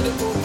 to you. moon.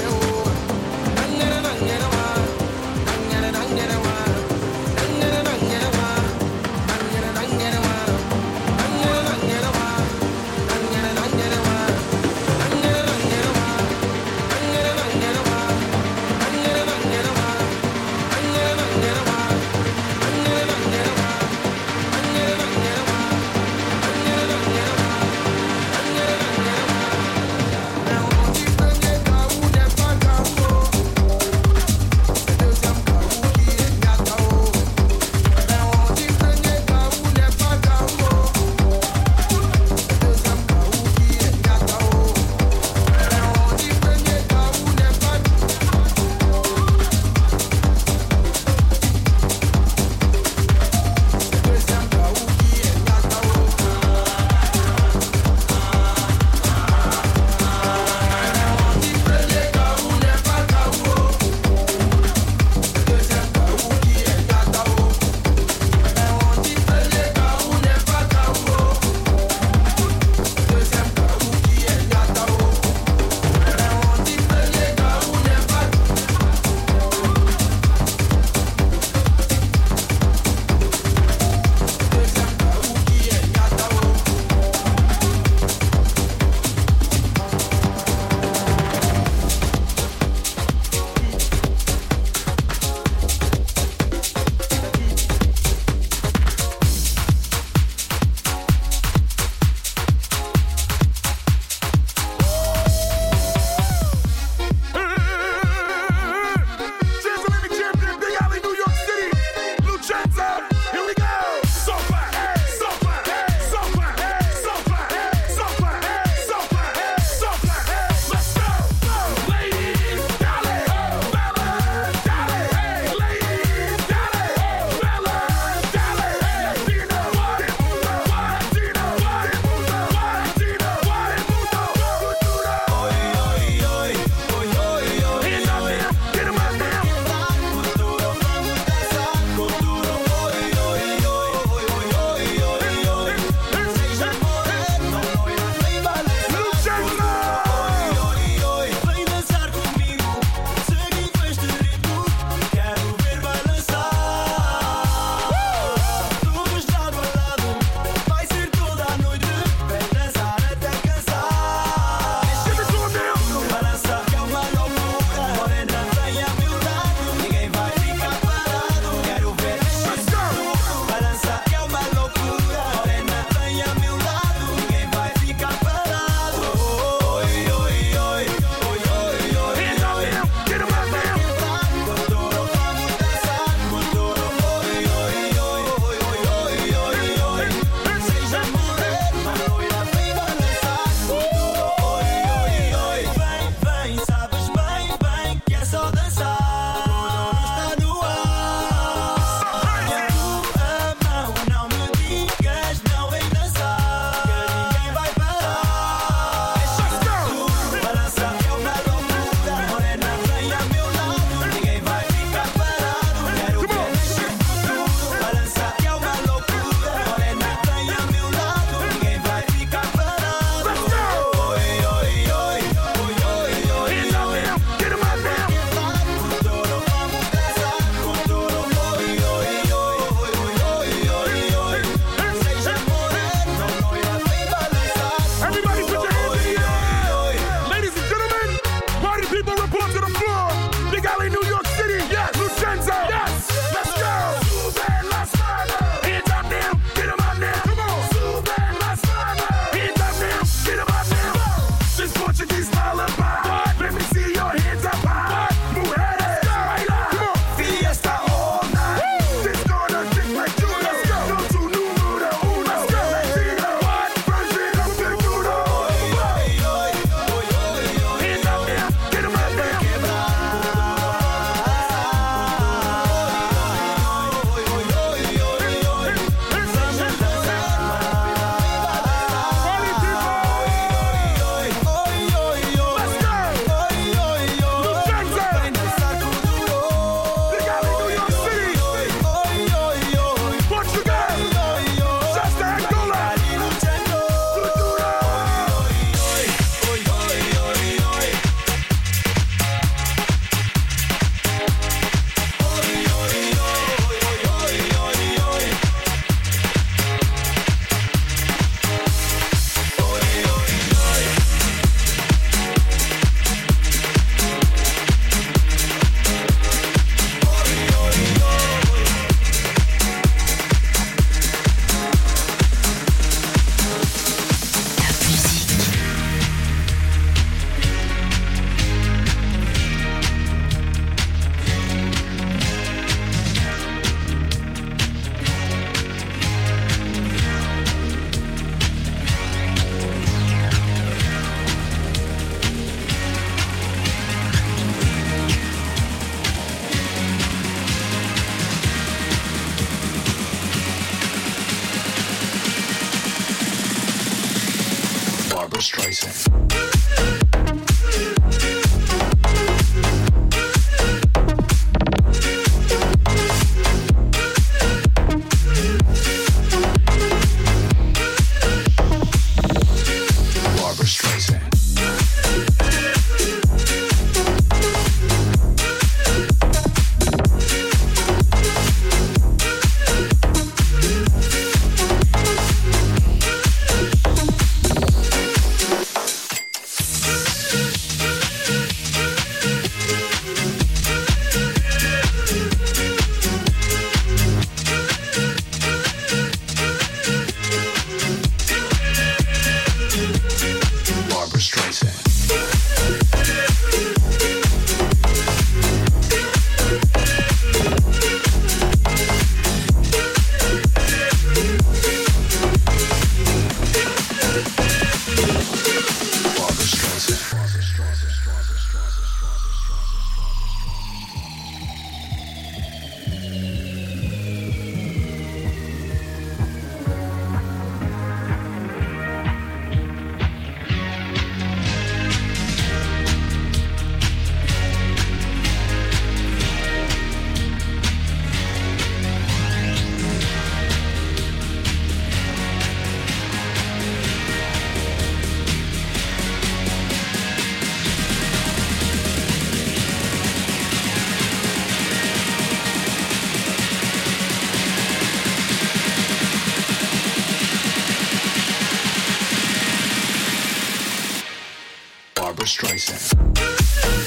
Did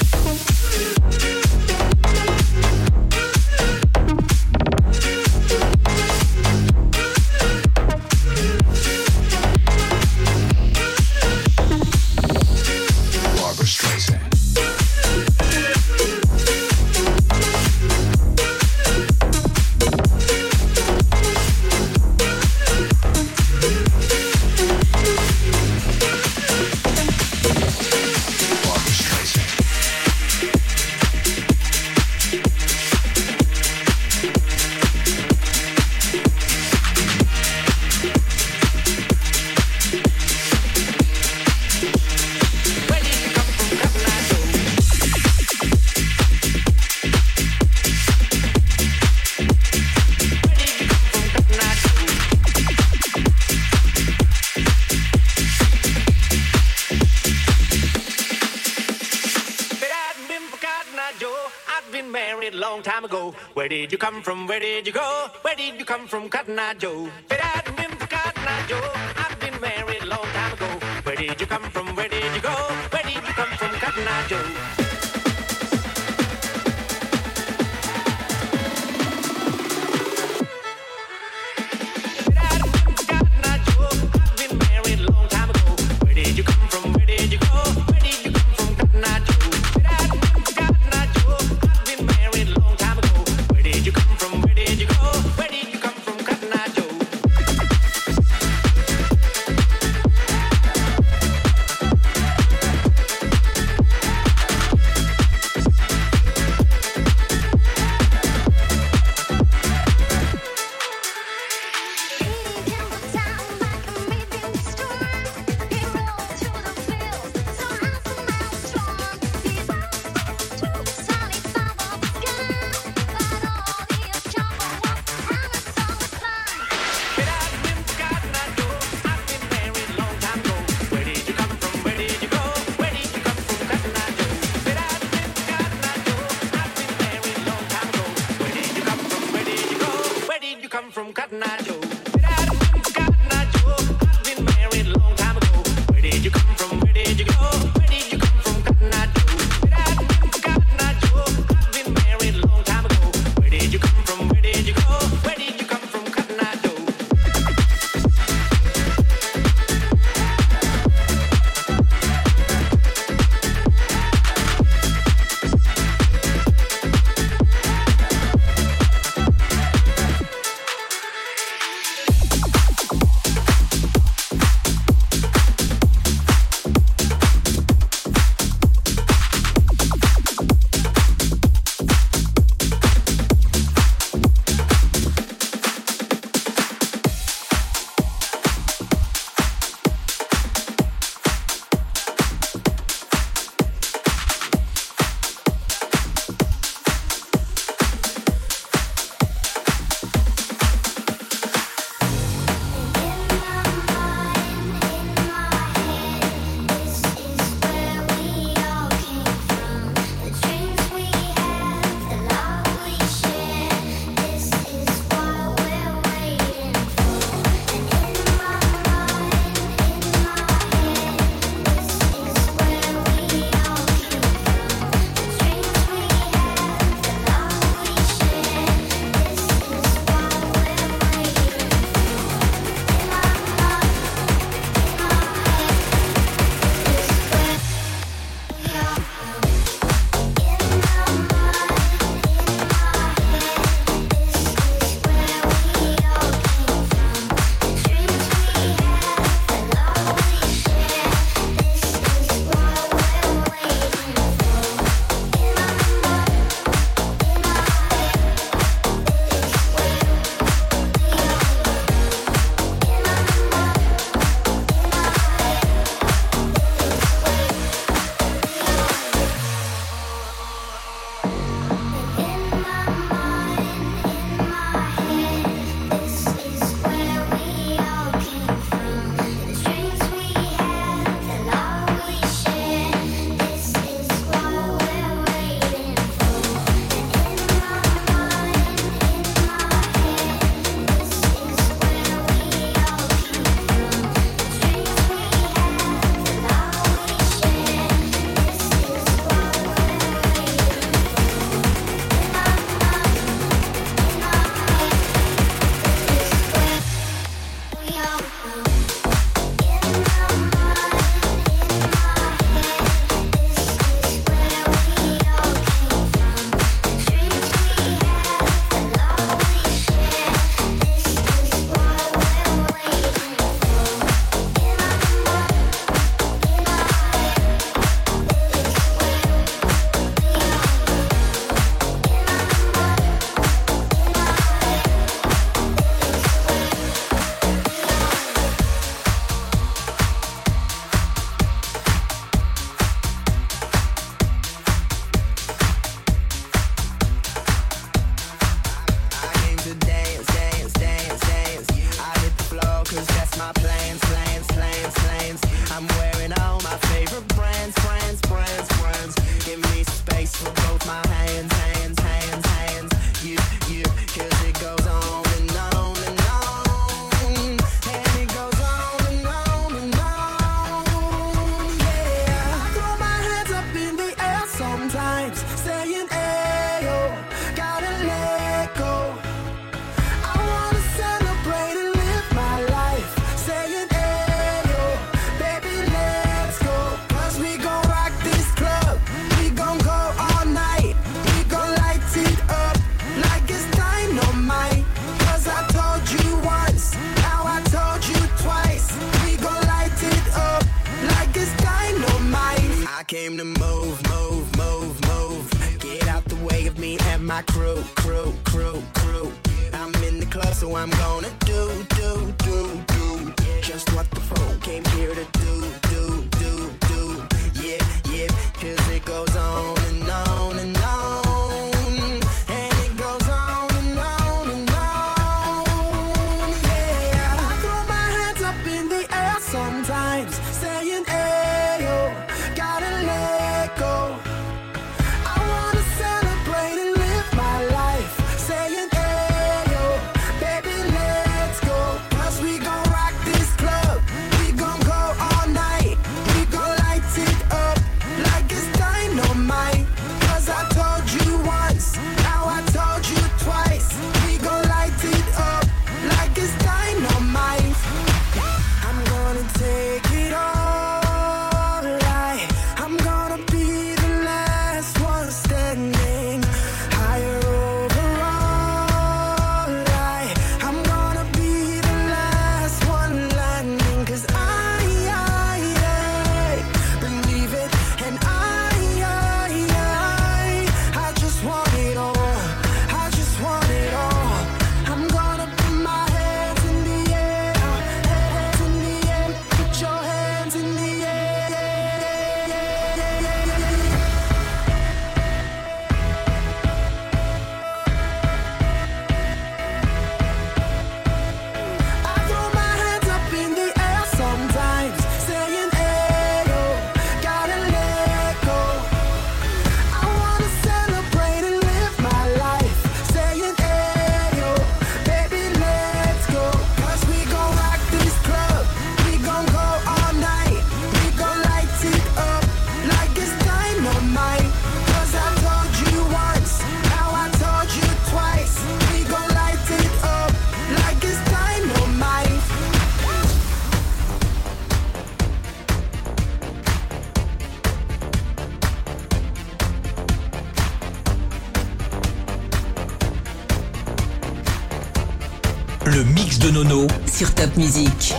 Le mix de Nono sur Top Music.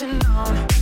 Ain't nobody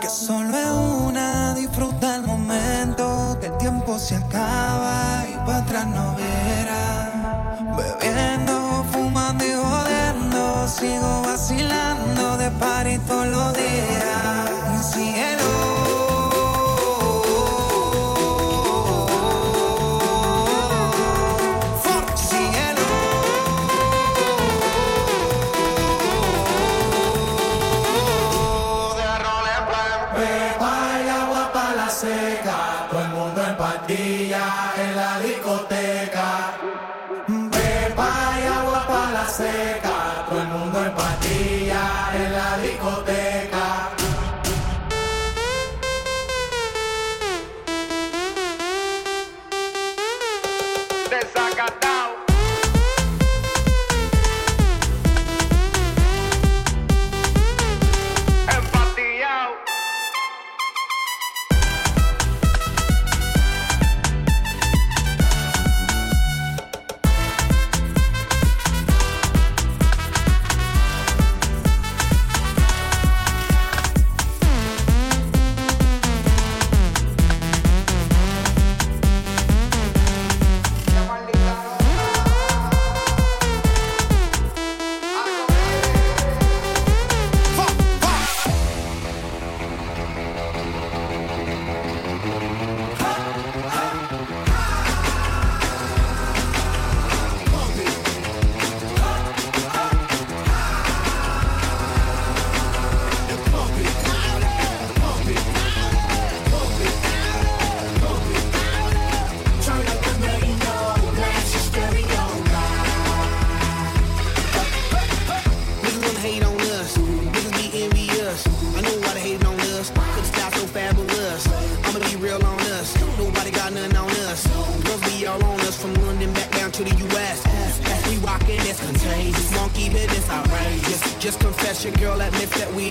que solo es una, disfruta el momento, que el tiempo se acaba y para atrás no verás. Bebiendo, fumando y jodiendo, sigo vacilando de par y todos los días.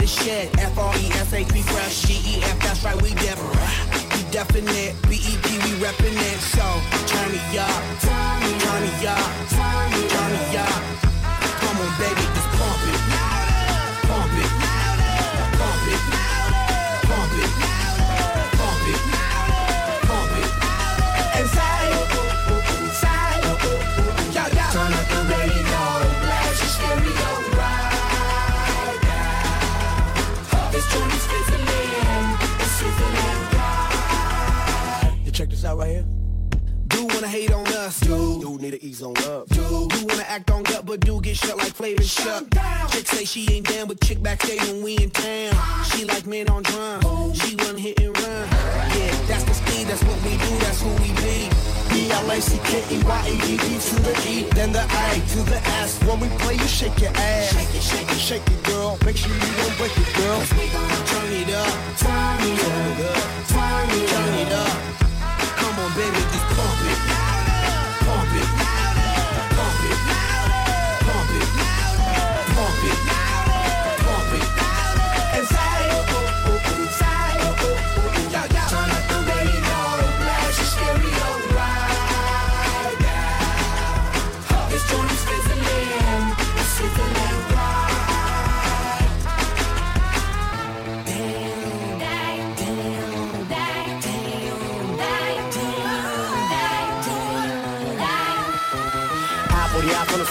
shit. F R E flavor shook down. Chick say she ain't down with chick backstage when we in town. She like men on drum. She run hit and run. Yeah, that's the speed. That's what we do. That's who we be. B-L-A-C-K-E-Y-A-D-D to the E, then the A to the S. When we play, you shake your ass. Shake it, shake it, shake it, girl. Make sure you don't break it, girl. Turn it up. Turn it up.